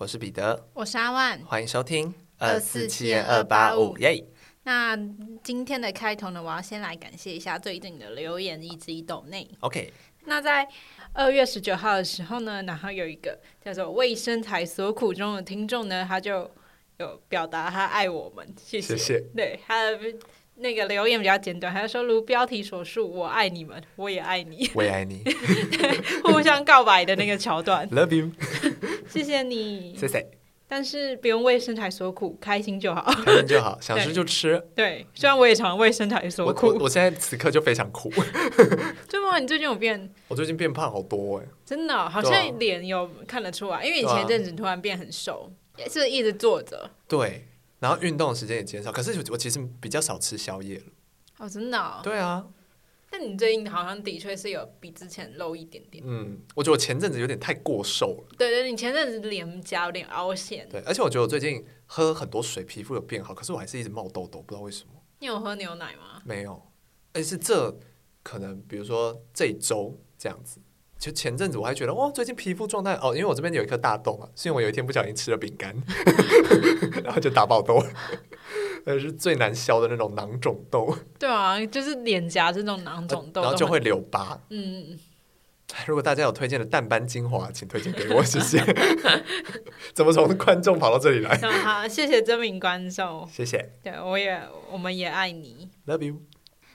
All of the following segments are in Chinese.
我是彼得，我是阿万，欢迎收听二四七二八五耶。那今天的开头呢，我要先来感谢一下最近的留言以及抖内。OK。那在二月十九号的时候呢，然后有一个叫做“为身材所苦”中的听众呢，他就有表达他爱我们，谢谢。谢谢。对他的那个留言比较简短，他就说：“如标题所述，我爱你们，我也爱你，我也爱你。”互相告白的那个桥段。Love you。谢谢你，谢谢。但是不用为身材所苦，开心就好，开心就好，想吃就吃。对，对，虽然我也常为身材所苦。我，现在此刻就非常苦。对吗？你最近有变？我最近变胖好多哎，真的，好像脸有看得出来，因为你前阵子突然变很瘦，也是一直坐着。对，然后运动的时间也减少，可是我其实比较少吃宵夜了。哦，真的哦？对啊。但你最近好像的确是有比之前露一点点。嗯，我觉得我前阵子有点太过瘦了。对对，你前阵子脸颊有点凹陷。对，而且我觉得我最近喝很多水，皮肤有变好，可是我还是一直冒痘痘，不知道为什么。你有喝牛奶吗？没有，而是这可能，比如说这一周这样子。就前阵子我还觉得哇，最近皮肤状态哦，因为我这边有一颗大痘嘛，是因为我有一天不小心吃了饼干，然后就打爆痘。那是最难消的那种囊肿痘。对啊，就是脸颊这种囊肿痘，然后就会留疤。嗯，如果大家有推荐的淡斑精华，请推荐给我，谢谢。怎么从观众跑到这里来？好，谢谢这名观众，谢谢。对，我也，我们也爱你，Love you。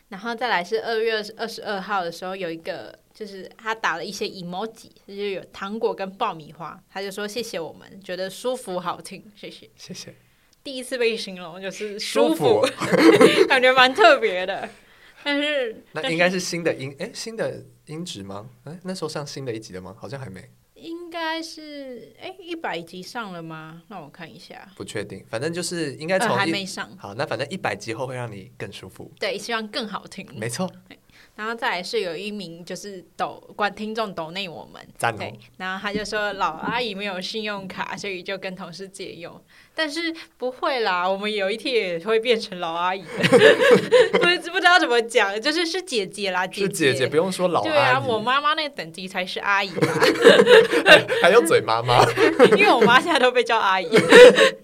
然后再来是二月二十二号的时候，有一个就是他打了一些 emoji，就是有糖果跟爆米花，他就说谢谢我们，觉得舒服好听，谢谢，谢谢。第一次被形容就是舒服，舒服 感觉蛮特别的。但是那应该是新的音，哎，新的音质吗？哎，那时候上新的一集了吗？好像还没。应该是哎，一百集上了吗？让我看一下。不确定，反正就是应该从、呃、还没上。好，那反正一百集后会让你更舒服。对，希望更好听。没错。然后再来是有一名就是抖观听众抖内我们，赞哦。然后他就说老阿姨没有信用卡，所以就跟同事借用。但是不会啦，我们有一天也会变成老阿姨的。不不知道怎么讲，就是是姐姐啦，姐姐，是姐姐不用说老阿姨。对啊，我妈妈那个等级才是阿姨吧。还有嘴妈妈，因为我妈现在都被叫阿姨。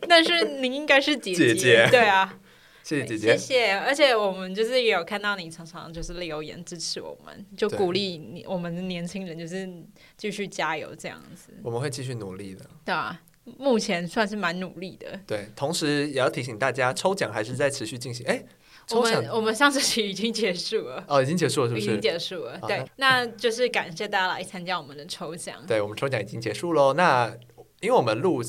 但是您应该是姐姐，姐姐对啊。谢谢姐姐，谢谢。而且我们就是也有看到你常常就是留言支持我们，就鼓励你我们的年轻人就是继续加油这样子。我们会继续努力的。对啊，目前算是蛮努力的。对，同时也要提醒大家，抽奖还是在持续进行。哎，我们我们上次期已经结束了。哦，已经结束了，是不是？已经结束了。对，那就是感谢大家来参加我们的抽奖。对，我们抽奖已经结束喽。那因为我们录。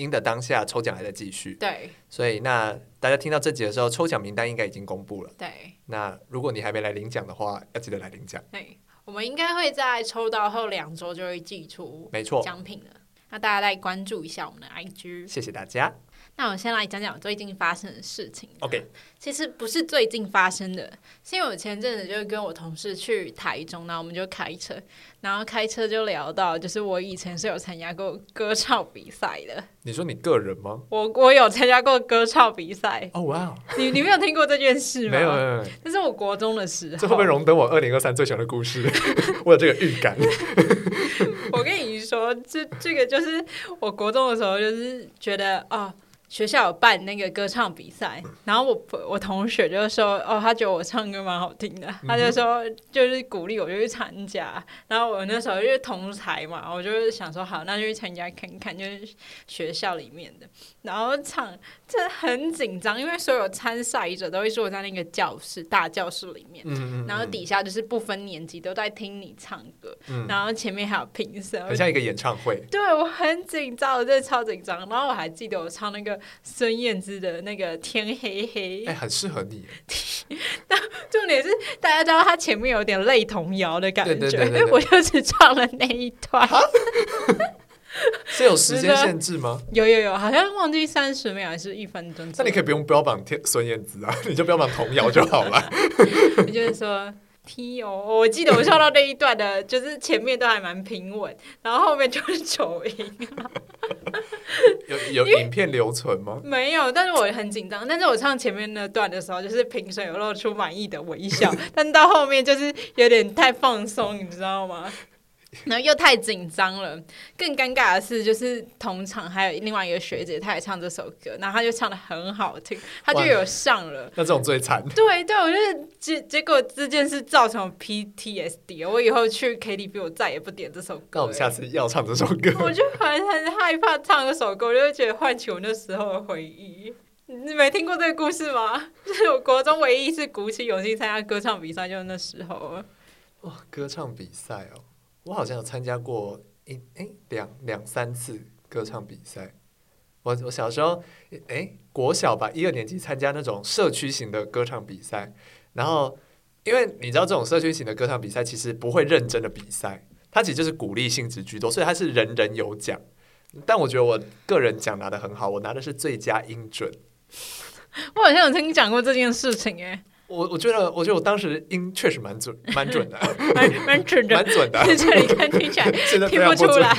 音的当下抽奖还在继续，对，所以那大家听到这集的时候，抽奖名单应该已经公布了，对。那如果你还没来领奖的话，要记得来领奖。对，我们应该会在抽到后两周就会寄出，没错，奖品了。那大家再关注一下我们的 IG，谢谢大家。那我先来讲讲最近发生的事情。OK，其实不是最近发生的，是因为我前阵子就跟我同事去台中，然后我们就开车，然后开车就聊到，就是我以前是有参加过歌唱比赛的。你说你个人吗？我我有参加过歌唱比赛。哦哇！你你没有听过这件事吗？没有没有。这是我国中的时候。这会不会荣登我二零二三最喜欢的故事？我有这个预感。我跟你说，这这个就是我国中的时候，就是觉得哦。学校有办那个歌唱比赛，然后我我同学就说，哦，他觉得我唱歌蛮好听的，他就说就是鼓励我就去参加，然后我那时候就是同台嘛，我就想说好，那就去参加看看，就是学校里面的，然后唱，这很紧张，因为所有参赛者都会坐在那个教室大教室里面，然后底下就是不分年级都在听你唱歌，然后前面还有评审，很像一个演唱会，对我很紧张，我真的超紧张，然后我还记得我唱那个。孙燕姿的那个天黑黑，哎，很适合你。但重点是，大家知道他前面有点类童谣的感觉，我就只唱了那一段。是有时间限制吗？有有有，好像忘记三十秒还是一分钟。那你可以不用标榜天孙燕姿啊，你就标榜童谣就好了。你就是说。T 哦，我记得我唱到那一段的，就是前面都还蛮平稳，然后后面就是走音。有有影片留存吗？没有，但是我很紧张。但是我唱前面那段的时候，就是评审有露出满意的微笑，但到后面就是有点太放松，你知道吗？然后又太紧张了。更尴尬的是，就是同场还有另外一个学姐，她也唱这首歌，然后她就唱的很好听，她就有上了。那这种最惨。对对，我觉得结结果这件事造成 PTSD，我以后去 KTV 我再也不点这首歌。那我们下次要唱这首歌。我就很很害怕唱这首歌，我就会觉得唤起我那时候的回忆。你没听过这个故事吗？就是我国中唯一一次鼓起勇气参加歌唱比赛，就是那时候。哇，歌唱比赛哦，我好像有参加过一哎两两三次歌唱比赛。我我小时候哎国小吧，一二年级参加那种社区型的歌唱比赛，然后因为你知道这种社区型的歌唱比赛其实不会认真的比赛，它其实就是鼓励性质居多，所以它是人人有奖。但我觉得我个人奖拿得很好，我拿的是最佳音准。我好像有听你讲过这件事情诶，我我觉得，我觉得我当时音确实蛮准，蛮准的，蛮蛮准的，蛮准的。这里看听起来听不出来，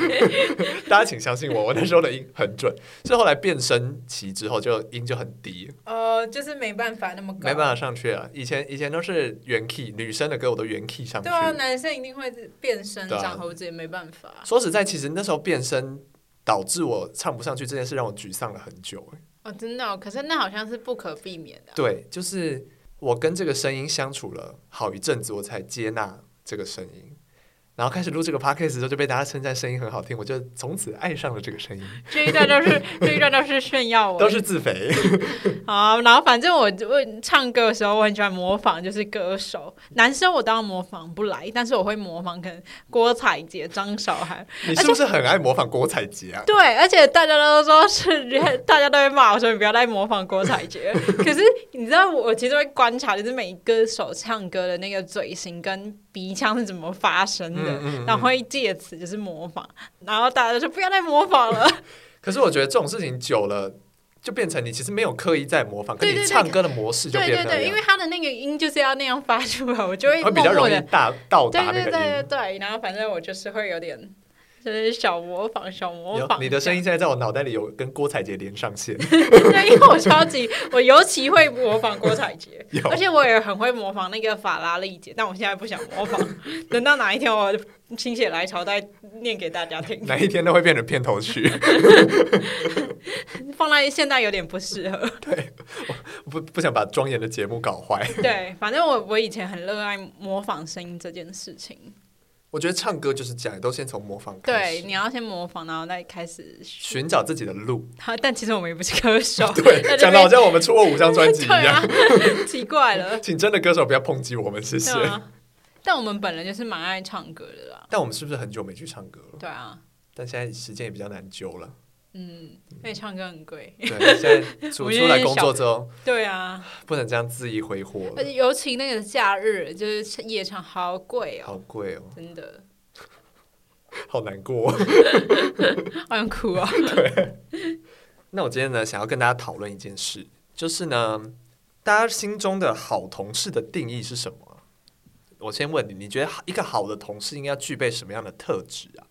大家请相信我，我那时候的音很准。是后来变声期之后，就音就很低。呃，就是没办法那么高，没办法上去了。以前以前都是原 key，女生的歌我都原 key 上去。对啊，男生一定会变声，长猴子也没办法。说实在，其实那时候变声导致我唱不上去这件事，让我沮丧了很久。哦，真的哦，可是那好像是不可避免的啊。对，就是我跟这个声音相处了好一阵子，我才接纳这个声音。然后开始录这个 podcast 的时候，就被大家称赞声音很好听，我就从此爱上了这个声音。这一段都是 这一段都是炫耀我，都是自肥。好，然后反正我我唱歌的时候，我很喜欢模仿，就是歌手男生我当然模仿不来，但是我会模仿，可能郭采洁、张韶涵。你是不是很爱模仿郭采洁啊？对，而且大家都说是，大家都会骂我说你不要再模仿郭采洁。可是你知道，我其实会观察，就是每歌手唱歌的那个嘴型跟鼻腔是怎么发声的。然后会借此就是模仿，然后大家就说不要再模仿了。可是我觉得这种事情久了，就变成你其实没有刻意在模仿，可你唱歌的模式就变了。对对对，因为他的那个音就是要那样发出来，我就会，会比较容易大到达那个音。对对对对，然后反正我就是会有点。就是小模仿，小模仿。你的声音现在在我脑袋里有跟郭采洁连上线。对，因为我超级，我尤其会模仿郭采洁，而且我也很会模仿那个法拉利姐，但我现在不想模仿。等到哪一天我心血来潮再念给大家听。哪一天都会变成片头曲。放在现在有点不适合。对，我不不想把庄严的节目搞坏。对，反正我我以前很热爱模仿声音这件事情。我觉得唱歌就是这样，都先从模仿开始。对，你要先模仿，然后再开始寻找自己的路。好，但其实我们也不是歌手。对，讲的好像我们出过五张专辑一样，啊、奇怪了。请真的歌手不要抨击我们，谢谢。啊、但我们本人就是蛮爱唱歌的啦。但我们是不是很久没去唱歌了？对啊。但现在时间也比较难揪了。嗯，因为唱歌很贵。对，现在出出来工作之后，对啊，不能这样恣意挥霍。而且尤其那个假日，就是夜场，好贵哦，好贵哦，真的。好难过，好想哭啊！对，那我今天呢，想要跟大家讨论一件事，就是呢，大家心中的好同事的定义是什么？我先问你，你觉得一个好的同事应该具备什么样的特质啊？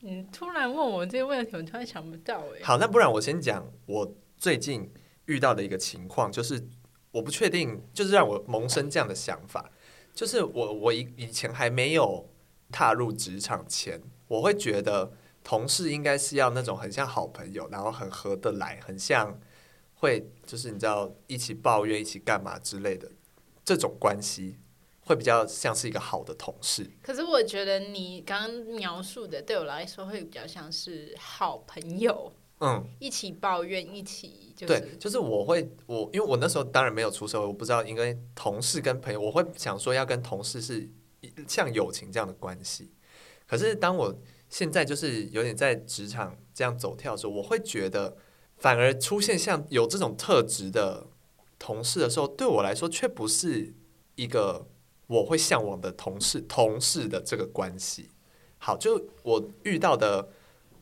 你突然问我这个问题，我突然想不到哎。好，那不然我先讲我最近遇到的一个情况，就是我不确定，就是让我萌生这样的想法，就是我我以以前还没有踏入职场前。我会觉得同事应该是要那种很像好朋友，然后很合得来，很像会就是你知道一起抱怨、一起干嘛之类的这种关系，会比较像是一个好的同事。可是我觉得你刚刚描述的对我来说会比较像是好朋友，嗯，一起抱怨，一起就是对，就是我会我因为我那时候当然没有出社会，我不知道应该同事跟朋友，我会想说要跟同事是像友情这样的关系。可是，当我现在就是有点在职场这样走跳的时候，我会觉得，反而出现像有这种特质的同事的时候，对我来说却不是一个我会向往的同事同事的这个关系。好，就我遇到的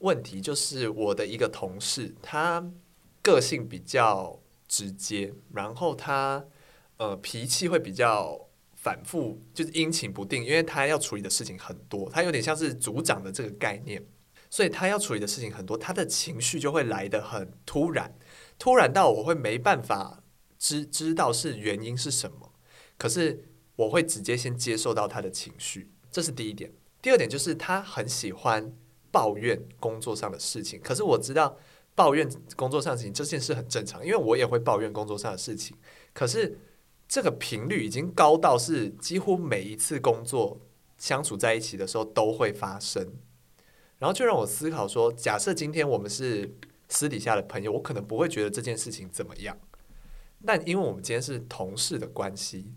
问题就是，我的一个同事，他个性比较直接，然后他呃脾气会比较。反复就是阴晴不定，因为他要处理的事情很多，他有点像是组长的这个概念，所以他要处理的事情很多，他的情绪就会来得很突然，突然到我会没办法知知道是原因是什么，可是我会直接先接受到他的情绪，这是第一点。第二点就是他很喜欢抱怨工作上的事情，可是我知道抱怨工作上的事情这件事很正常，因为我也会抱怨工作上的事情。可是这个频率已经高到是几乎每一次工作相处在一起的时候都会发生，然后就让我思考说，假设今天我们是私底下的朋友，我可能不会觉得这件事情怎么样，但因为我们今天是同事的关系。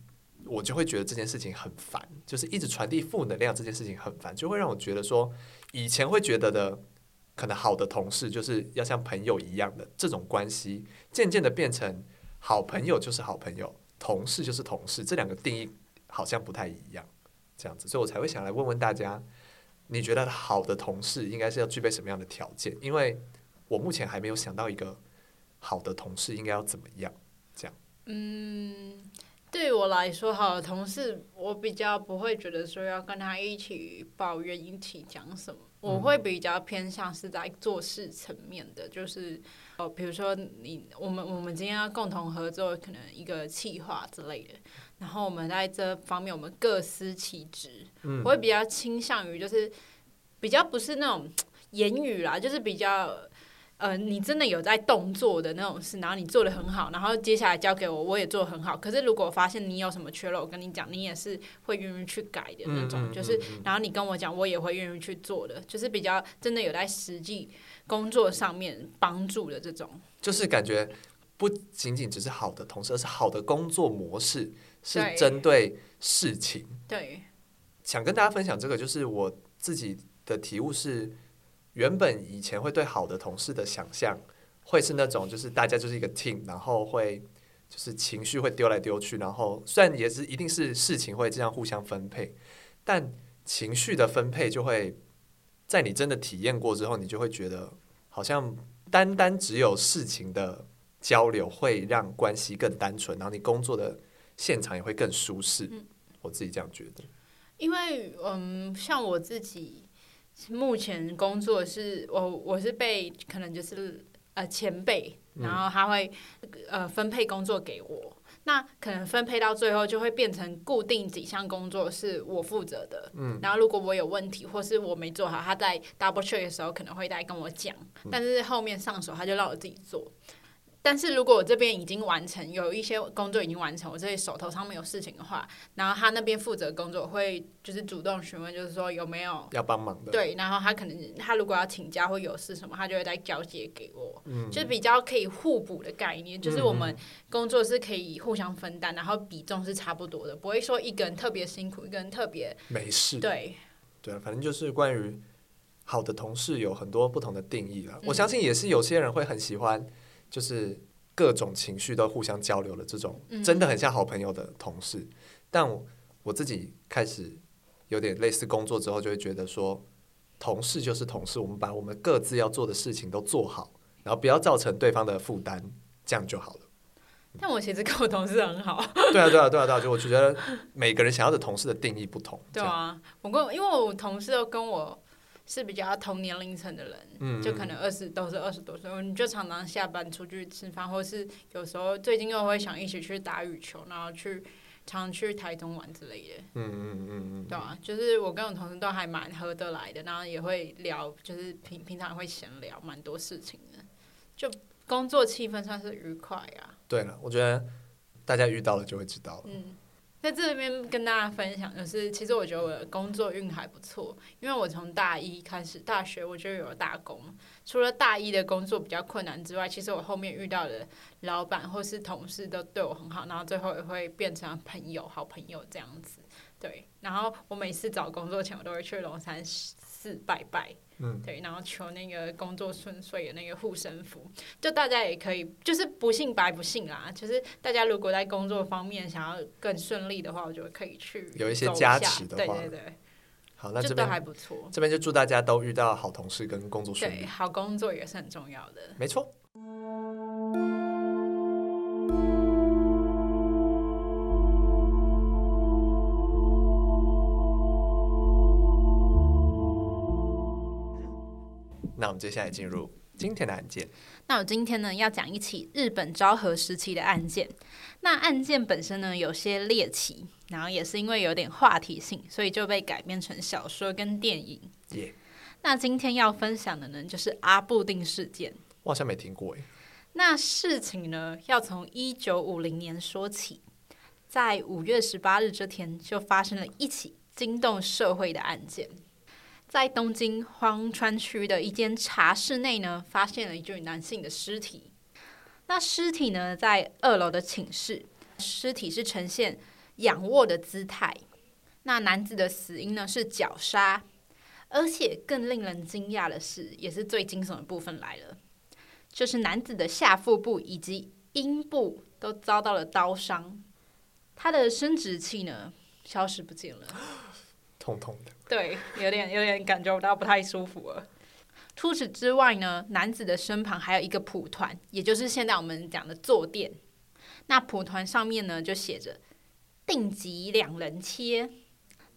我就会觉得这件事情很烦，就是一直传递负能量这件事情很烦，就会让我觉得说，以前会觉得的可能好的同事就是要像朋友一样的这种关系，渐渐的变成好朋友就是好朋友，同事就是同事，这两个定义好像不太一样，这样子，所以我才会想来问问大家，你觉得好的同事应该是要具备什么样的条件？因为我目前还没有想到一个好的同事应该要怎么样，这样，嗯。对于我来说，好的同事，我比较不会觉得说要跟他一起抱怨，一起讲什么。我会比较偏向是在做事层面的，就是哦，比如说你我们我们今天要共同合作，可能一个企划之类的，然后我们在这方面我们各司其职。我会比较倾向于就是比较不是那种 言语啦，就是比较。呃，你真的有在动作的那种事，然后你做的很好，然后接下来交给我，我也做得很好。可是如果我发现你有什么缺漏，我跟你讲，你也是会愿意去改的那种。就是，然后你跟我讲，我也会愿意去做的。就是比较真的有在实际工作上面帮助的这种。就是感觉不仅仅只是好的同事，而是好的工作模式是针对事情。对，想跟大家分享这个，就是我自己的体悟是。原本以前会对好的同事的想象，会是那种就是大家就是一个 team，然后会就是情绪会丢来丢去，然后虽然也是一定是事情会这样互相分配，但情绪的分配就会在你真的体验过之后，你就会觉得好像单单只有事情的交流会让关系更单纯，然后你工作的现场也会更舒适。我自己这样觉得，因为嗯，像我自己。目前工作是我我是被可能就是呃前辈，然后他会呃分配工作给我，那可能分配到最后就会变成固定几项工作是我负责的，嗯，然后如果我有问题或是我没做好，他在 double check 的时候可能会再跟我讲，但是后面上手他就让我自己做。但是如果我这边已经完成，有一些工作已经完成，我这里手头上面有事情的话，然后他那边负责工作会就是主动询问，就是说有没有要帮忙的。对，然后他可能他如果要请假或有事什么，他就会再交接给我，嗯，就是比较可以互补的概念，就是我们工作是可以互相分担，然后比重是差不多的，不会说一个人特别辛苦，一个人特别没事。对，对，反正就是关于好的同事有很多不同的定义了，嗯，我相信也是有些人会很喜欢。就是各种情绪都互相交流的这种，真的很像好朋友的同事。嗯、但我，我自己开始有点类似工作之后，就会觉得说，同事就是同事，我们把我们各自要做的事情都做好，然后不要造成对方的负担，这样就好了。但我其实跟我同事很好。对啊，对啊，对啊，对啊，就我觉得每个人想要的同事的定义不同。对啊，我跟因为我同事都跟我。是比较同年龄层的人，就可能二十都是二十多岁，你就常常下班出去吃饭，或是有时候最近又会想一起去打羽球，然后去常去台中玩之类的。嗯嗯嗯嗯，对啊，就是我跟我同事都还蛮合得来的，然后也会聊，就是平平常会闲聊蛮多事情的，就工作气氛算是愉快啊。对了，我觉得大家遇到了就会知道了。嗯。在这边跟大家分享，就是其实我觉得我的工作运还不错，因为我从大一开始，大学我就有了打工。除了大一的工作比较困难之外，其实我后面遇到的老板或是同事都对我很好，然后最后也会变成朋友、好朋友这样子。对，然后我每次找工作前，我都会去龙山寺拜拜。嗯，对，然后求那个工作顺遂的那个护身符，就大家也可以，就是不信白不信啦。就是大家如果在工作方面想要更顺利的话，我觉得可以去有一些加持的话，对对对。好，那这边都还不错。这边就祝大家都遇到好同事跟工作顺利。对，好工作也是很重要的。没错。们接下来进入今天的案件，那我今天呢要讲一起日本昭和时期的案件。那案件本身呢有些猎奇，然后也是因为有点话题性，所以就被改编成小说跟电影。耶。那今天要分享的呢就是阿布定事件。我好像没听过诶。那事情呢要从一九五零年说起，在五月十八日这天就发生了一起惊动社会的案件。在东京荒川区的一间茶室内呢，发现了一具男性的尸体。那尸体呢，在二楼的寝室，尸体是呈现仰卧的姿态。那男子的死因呢是绞杀，而且更令人惊讶的是，也是最惊悚的部分来了，就是男子的下腹部以及阴部都遭到了刀伤，他的生殖器呢消失不见了。痛痛的，对，有点有点感觉不到不太舒服了。除此之外呢，男子的身旁还有一个蒲团，也就是现在我们讲的坐垫。那蒲团上面呢就写着“定级两人切”。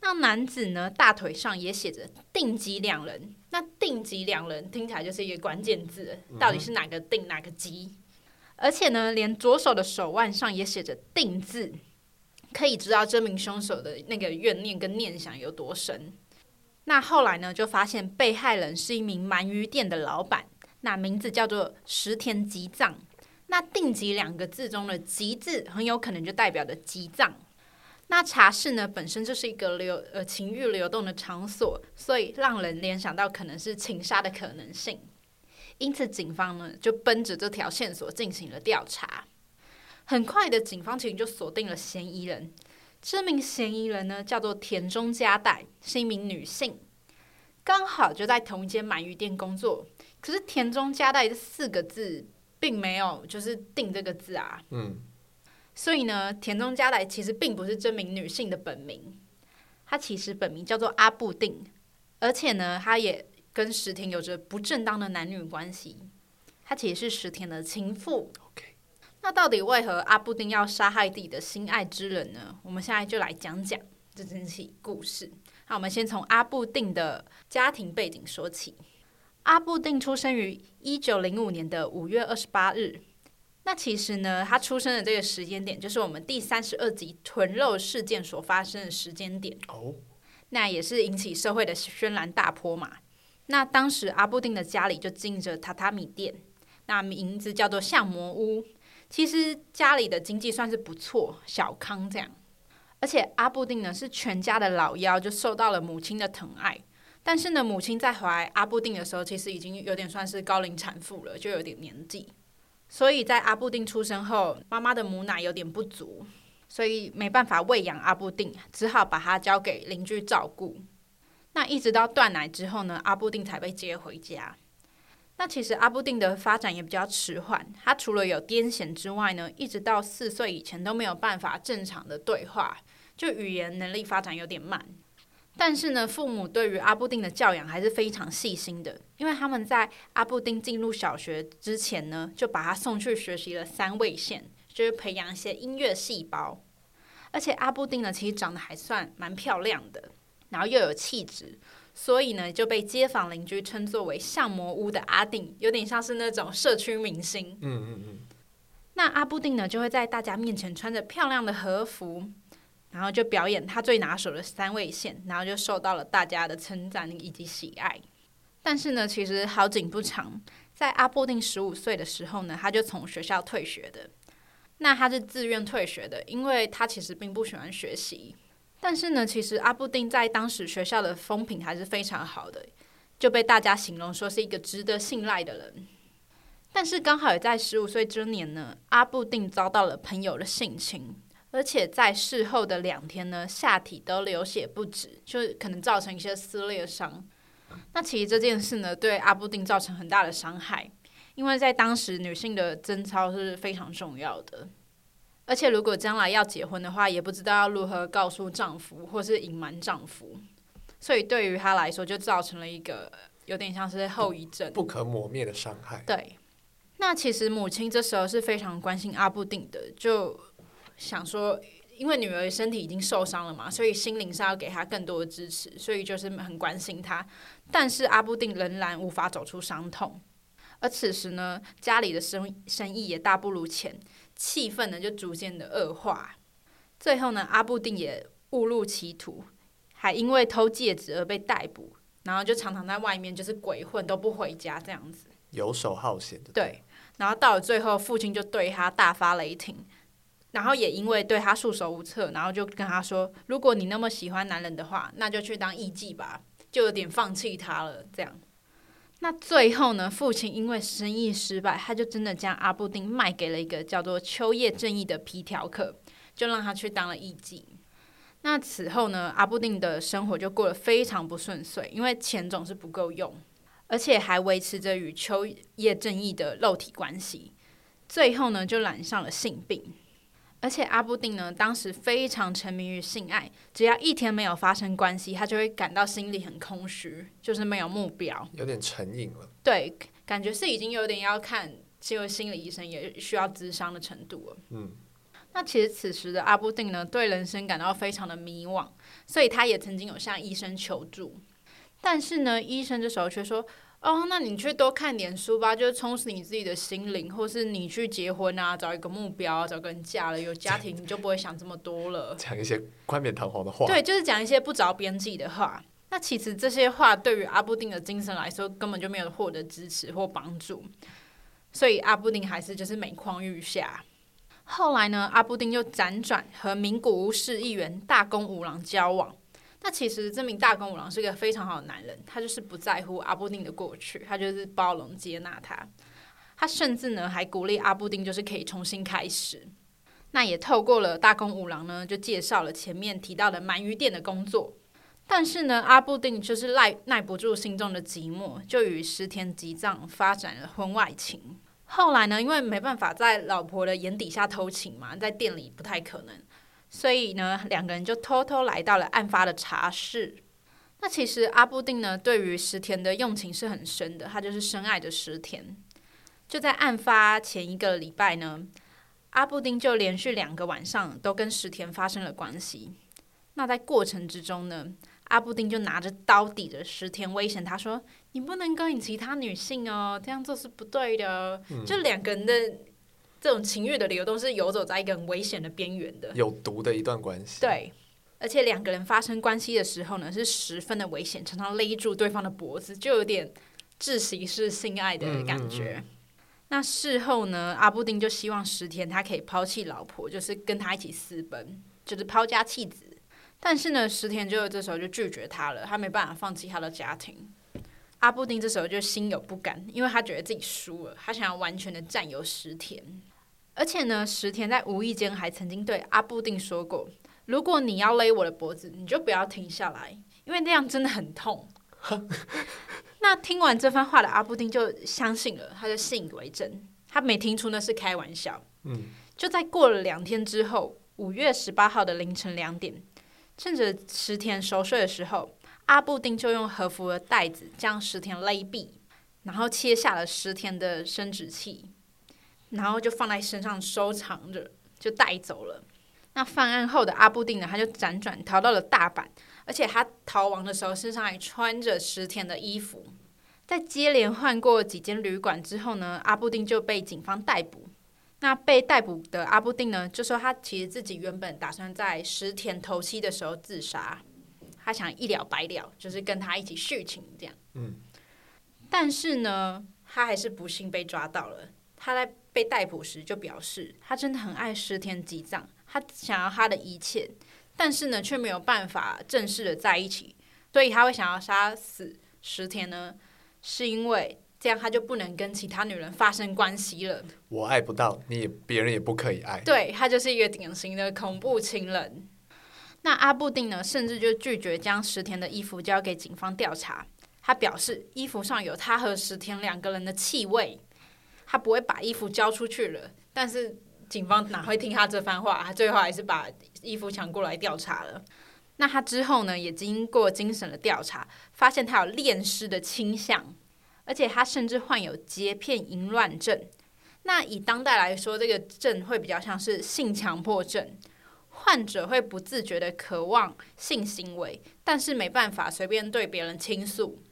那男子呢大腿上也写着“定级两人”。那“定级两人”听起来就是一个关键字，到底是哪个定哪个级？而且呢，连左手的手腕上也写着“定”字。可以知道这名凶手的那个怨念跟念想有多深。那后来呢，就发现被害人是一名鳗鱼店的老板，那名字叫做石田吉藏。那“定吉”两个字中的“吉”字，很有可能就代表着吉藏。那茶室呢，本身就是一个流呃情欲流动的场所，所以让人联想到可能是情杀的可能性。因此，警方呢就奔着这条线索进行了调查。很快的，警方其实就锁定了嫌疑人。这名嫌疑人呢，叫做田中佳代，是一名女性，刚好就在同一间鳗鱼店工作。可是田中佳代这四个字并没有就是定这个字啊。嗯。所以呢，田中佳代其实并不是这名女性的本名，她其实本名叫做阿布定，而且呢，她也跟石田有着不正当的男女关系。她其实是石田的情妇。那到底为何阿布丁要杀害自己的心爱之人呢？我们现在就来讲讲这整起故事。那我们先从阿布定的家庭背景说起。阿布定出生于一九零五年的五月二十八日。那其实呢，他出生的这个时间点，就是我们第三十二集豚肉事件所发生的时间点。哦。那也是引起社会的轩然大波嘛。那当时阿布定的家里就经营着榻榻米店，那名字叫做相魔屋。其实家里的经济算是不错，小康这样。而且阿布定呢是全家的老幺，就受到了母亲的疼爱。但是呢，母亲在怀阿布定的时候，其实已经有点算是高龄产妇了，就有点年纪。所以在阿布定出生后，妈妈的母奶有点不足，所以没办法喂养阿布定，只好把他交给邻居照顾。那一直到断奶之后呢，阿布定才被接回家。那其实阿部定的发展也比较迟缓，他除了有癫痫之外呢，一直到四岁以前都没有办法正常的对话，就语言能力发展有点慢。但是呢，父母对于阿部定的教养还是非常细心的，因为他们在阿部定进入小学之前呢，就把他送去学习了三味线，就是培养一些音乐细胞。而且阿部定呢，其实长得还算蛮漂亮的，然后又有气质。所以呢，就被街坊邻居称作为相模屋的阿定，有点像是那种社区明星。嗯嗯嗯。那阿部定呢，就会在大家面前穿着漂亮的和服，然后就表演他最拿手的三味线，然后就受到了大家的称赞以及喜爱。但是呢，其实好景不长，在阿部定十五岁的时候呢，他就从学校退学的。那他是自愿退学的，因为他其实并不喜欢学习。但是呢，其实阿布定在当时学校的风评还是非常好的，就被大家形容说是一个值得信赖的人。但是刚好也在十五岁之年呢，阿布定遭到了朋友的性侵，而且在事后的两天呢，下体都流血不止，就可能造成一些撕裂伤。那其实这件事呢，对阿部定造成很大的伤害，因为在当时女性的贞操是非常重要的。而且，如果将来要结婚的话，也不知道要如何告诉丈夫，或是隐瞒丈夫，所以对于她来说，就造成了一个有点像是后遗症，不可磨灭的伤害。对，那其实母亲这时候是非常关心阿布定的，就想说，因为女儿身体已经受伤了嘛，所以心灵上要给她更多的支持，所以就是很关心她。但是阿布定仍然无法走出伤痛。而此时呢，家里的生生意也大不如前，气氛呢就逐渐的恶化。最后呢，阿布定也误入歧途，还因为偷戒指而被逮捕，然后就常常在外面就是鬼混，都不回家这样子，游手好闲的。对，然后到了最后，父亲就对他大发雷霆。然后也因为对他束手无策，然后就跟他说：“如果你那么喜欢男人的话，那就去当艺妓吧。”就有点放弃他了。这样，那最后呢，父亲因为生意失败，他就真的将阿布丁卖给了一个叫做秋叶正义的皮条客，就让他去当了艺妓。那此后呢，阿布丁的生活就过得非常不顺遂，因为钱总是不够用，而且还维持着与秋叶正义的肉体关系。最后呢，就染上了性病。而且阿布定呢，当时非常沉迷于性爱，只要一天没有发生关系，他就会感到心里很空虚，就是没有目标，有点成瘾了。对，感觉是已经有点要看这位心理医生，也需要智商的程度了。嗯，那其实此时的阿布定呢，对人生感到非常的迷惘，所以他也曾经有向医生求助，但是呢，医生这时候却说。哦，那你去多看点书吧，就是充实你自己的心灵，或是你去结婚啊，找一个目标，找个人嫁了，有家庭，你就不会想这么多了。讲一些冠冕堂皇的话。对，就是讲一些不着边际的话。那其实这些话对于阿布丁的精神来说，根本就没有获得支持或帮助。所以阿布丁还是就是每况愈下。后来呢，阿布丁又辗转和名古屋市议员大宫五郎交往。那其实这名大宫五郎是个非常好的男人，他就是不在乎阿布定的过去，他就是包容接纳他，他甚至呢还鼓励阿布定就是可以重新开始。那也透过了大宫五郎呢，就介绍了前面提到的鳗鱼店的工作。但是呢，阿布定就是耐耐不住心中的寂寞，就与石田吉藏发展了婚外情。后来呢，因为没办法在老婆的眼底下偷情嘛，在店里不太可能。所以呢，两个人就偷偷来到了案发的茶室。那其实阿布定呢，对于石田的用情是很深的，他就是深爱着石田。就在案发前一个礼拜呢，阿布丁就连续两个晚上都跟石田发生了关系。那在过程之中呢，阿布丁就拿着刀抵着石田，威胁他说：“你不能勾引其他女性哦，这样做是不对的。嗯”就两个人的。这种情欲的流动是游走在一个很危险的边缘的，有毒的一段关系。对，而且两个人发生关系的时候呢，是十分的危险，常常勒住对方的脖子，就有点窒息式性爱的感觉。嗯嗯嗯。那事后呢，阿布丁就希望石田他可以抛弃老婆，就是跟他一起私奔，就是抛家弃子。但是呢，石田就这时候就拒绝他了，他没办法放弃他的家庭。阿布丁这时候就心有不甘，因为他觉得自己输了，他想要完全的占有石田。而且呢，石田在无意间还曾经对阿布定说过：“如果你要勒我的脖子，你就不要停下来，因为那样真的很痛。”那听完这番话的阿布定就相信了，他就信以为真，他没听出那是开玩笑。嗯，就在过了两天之后，五月十八号的凌晨两点，趁着石田熟睡的时候，阿布定就用和服的带子将石田勒毙，然后切下了石田的生殖器。然后就放在身上收藏着，就带走了。那犯案后的阿布定呢，他就辗转逃到了大阪，而且他逃亡的时候身上还穿着石田的衣服。在接连换过几间旅馆之后呢，阿布定就被警方逮捕。那被逮捕的阿布定呢，就说他其实自己原本打算在石田头七的时候自杀，他想一了百了，就是跟他一起殉情这样。嗯。但是呢，他还是不幸被抓到了。他在被逮捕时就表示，他真的很爱石田吉藏，他想要他的一切，但是呢，却没有办法正式的在一起，所以他会想要杀死石田呢，是因为这样他就不能跟其他女人发生关系了。我爱不到你也，别人也不可以爱。对，他就是一个典型的恐怖情人。那阿布定呢，甚至就拒绝将石田的衣服交给警方调查，他表示衣服上有他和石田两个人的气味。他不会把衣服交出去了，但是警方哪会听他这番话？他最后还是把衣服抢过来调查了。那他之后呢，也经过精神的调查，发现他有恋尸的倾向，而且他甚至患有洁癖淫乱症。那以当代来说，这个症会比较像是性强迫症，患者会不自觉的渴望性行为，但是没办法随便对别人倾诉。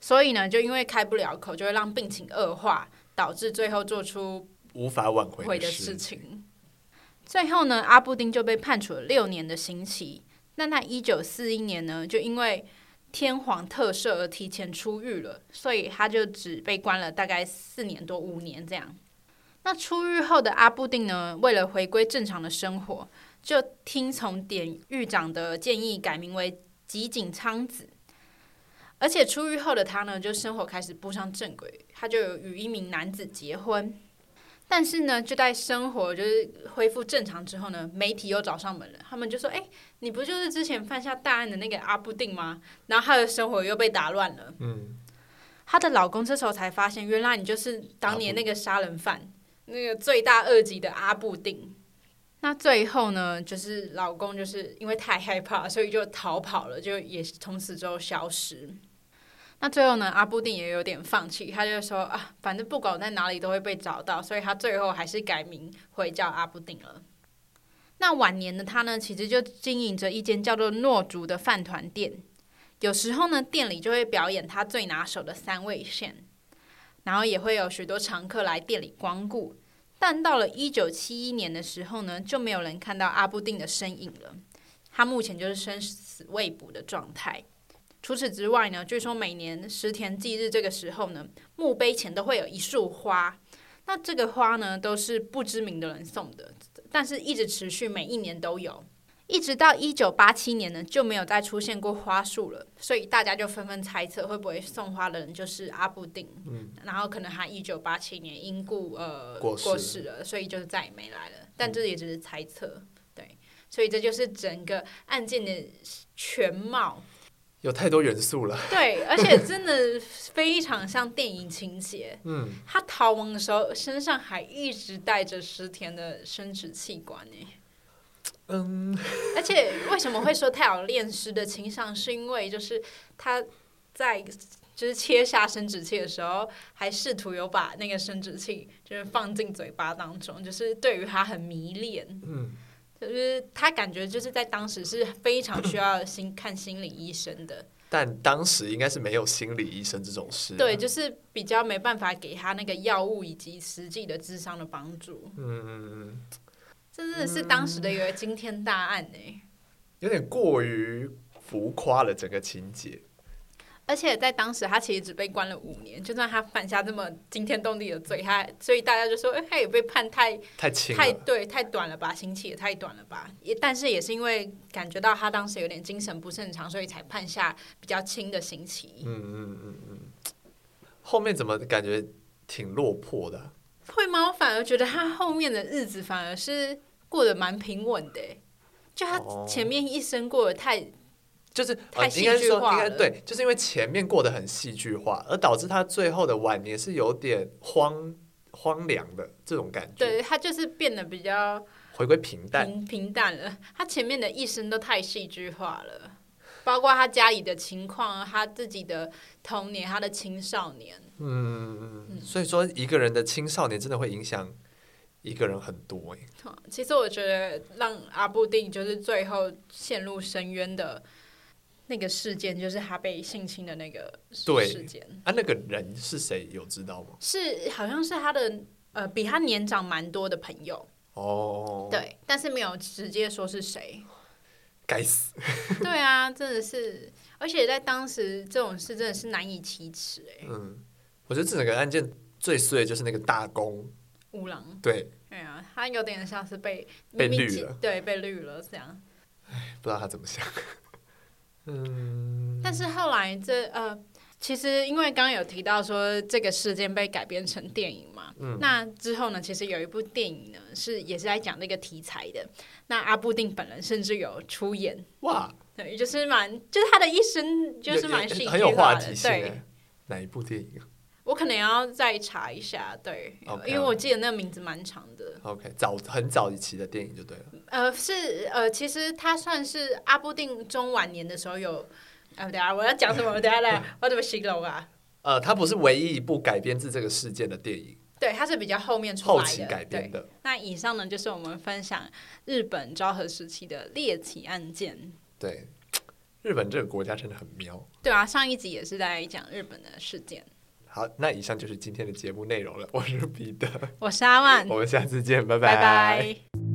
所以呢，就因为开不了口，就会让病情恶化，导致最后做出无法挽回的事情。最后呢，阿布丁就被判处了六年的刑期。那他一九四一年呢，就因为天皇特赦而提前出狱了，所以他就只被关了大概四年多五年这样。那出狱后的阿布丁呢，为了回归正常的生活，就听从典狱长的建议，改名为吉井昌子。而且出狱后的他呢，就生活开始步上正轨，他就有与一名男子结婚。但是呢，就在生活就是恢复正常之后呢，媒体又找上门了。他们就说：“哎，你不就是之前犯下大案的那个阿布定吗？”然后他的生活又被打乱了。嗯，她的老公这时候才发现，原来你就是当年那个杀人犯，那个罪大恶极的阿布定。那最后呢，就是老公就是因为太害怕，所以就逃跑了，就也从此之后消失。那最后呢，阿布定也有点放弃，他就说啊，反正不管我在哪里都会被找到，所以他最后还是改名回叫阿布定了。那晚年的他呢，其实就经营着一间叫做诺竹的饭团店，有时候呢，店里就会表演他最拿手的三味线，然后也会有许多常客来店里光顾。但到了一九七一年的时候呢，就没有人看到阿布定的身影了，他目前就是生死未卜的状态。除此之外呢，据说每年石田祭日这个时候呢，墓碑前都会有一束花。那这个花呢，都是不知名的人送的，但是一直持续，每一年都有，一直到一九八七年呢，就没有再出现过花束了。所以大家就纷纷猜测，会不会送花的人就是阿布定？嗯，然后可能他一九八七年因故呃过世，过世了，所以就再也没来了。但这也只是猜测，对。所以这就是整个案件的全貌。有太多元素了，对，而且真的非常像电影情节。嗯，他逃亡的时候身上还一直带着石田的生殖器官呢。嗯，而且为什么会说他有恋尸的倾向？是因为就是他在就是切下生殖器的时候，还试图有把那个生殖器就是放进嘴巴当中，就是对于他很迷恋。嗯。就是他感觉就是在当时是非常需要心看心理医生的，但当时应该是没有心理医生这种事。对，就是比较没办法给他那个药物以及实际的智商的帮助。嗯嗯嗯，这真的是当时的一个惊天大案呢、欸，有点过于浮夸了整个情节。而且在当时，他其实只被关了五年。就算他犯下这么惊天动地的罪，他所以大家就说，哎，他也被判太太轻，太对，太短了吧？刑期也太短了吧？也但是也是因为感觉到他当时有点精神不正常，所以才判下比较轻的刑期。嗯嗯嗯嗯。后面怎么感觉挺落魄的？会吗？我反而觉得他后面的日子反而是过得蛮平稳的。就他前面一生过得太。就是呃，应该说应该对，就是因为前面过得很戏剧化，而导致他最后的晚年是有点荒荒凉的这种感觉。对，他就是变得比较回归平淡平，平淡了。他前面的一生都太戏剧化了，包括他家里的情况，他自己的童年，他的青少年。嗯嗯，所以说一个人的青少年真的会影响一个人很多哎。其实我觉得让阿布定就是最后陷入深渊的。那个事件就是他被性侵的那个事件。啊，那个人是谁？有知道吗？是，好像是他的呃，比他年长蛮多的朋友。哦。对，但是没有直接说是谁。该死。对啊，真的是，而且在当时这种事真的是难以启齿哎。嗯，我觉得这整个案件最碎的就是那个大公乌郎。对。对啊，他有点像是被被绿了，对，被绿了这样。哎，不知道他怎么想。嗯，但是后来这呃，其实因为刚刚有提到说这个事件被改编成电影嘛，嗯，那之后呢，其实有一部电影呢是也是在讲这个题材的，那阿布定本人甚至有出演，哇，对，就是蛮就是他的一生就是蛮戏剧化的，很有话题性，对，哪一部电影？我可能要再查一下，对，okay, 因为我记得那个名字蛮长的。OK，早很早一期的电影就对了。呃，是呃，其实它算是阿部定中晚年的时候有。呃，等下我要讲什么？等下来，我怎么形容啊？呃，它不是唯一一部改编自这个事件的电影。对，它是比较后面出来的。后期改编的。那以上呢，就是我们分享日本昭和时期的猎奇案件。对，日本这个国家真的很妙。对啊，上一集也是在讲日本的事件。好，那以上就是今天的节目内容了。我是彼得，我是阿万，我们下次见，拜拜。拜拜。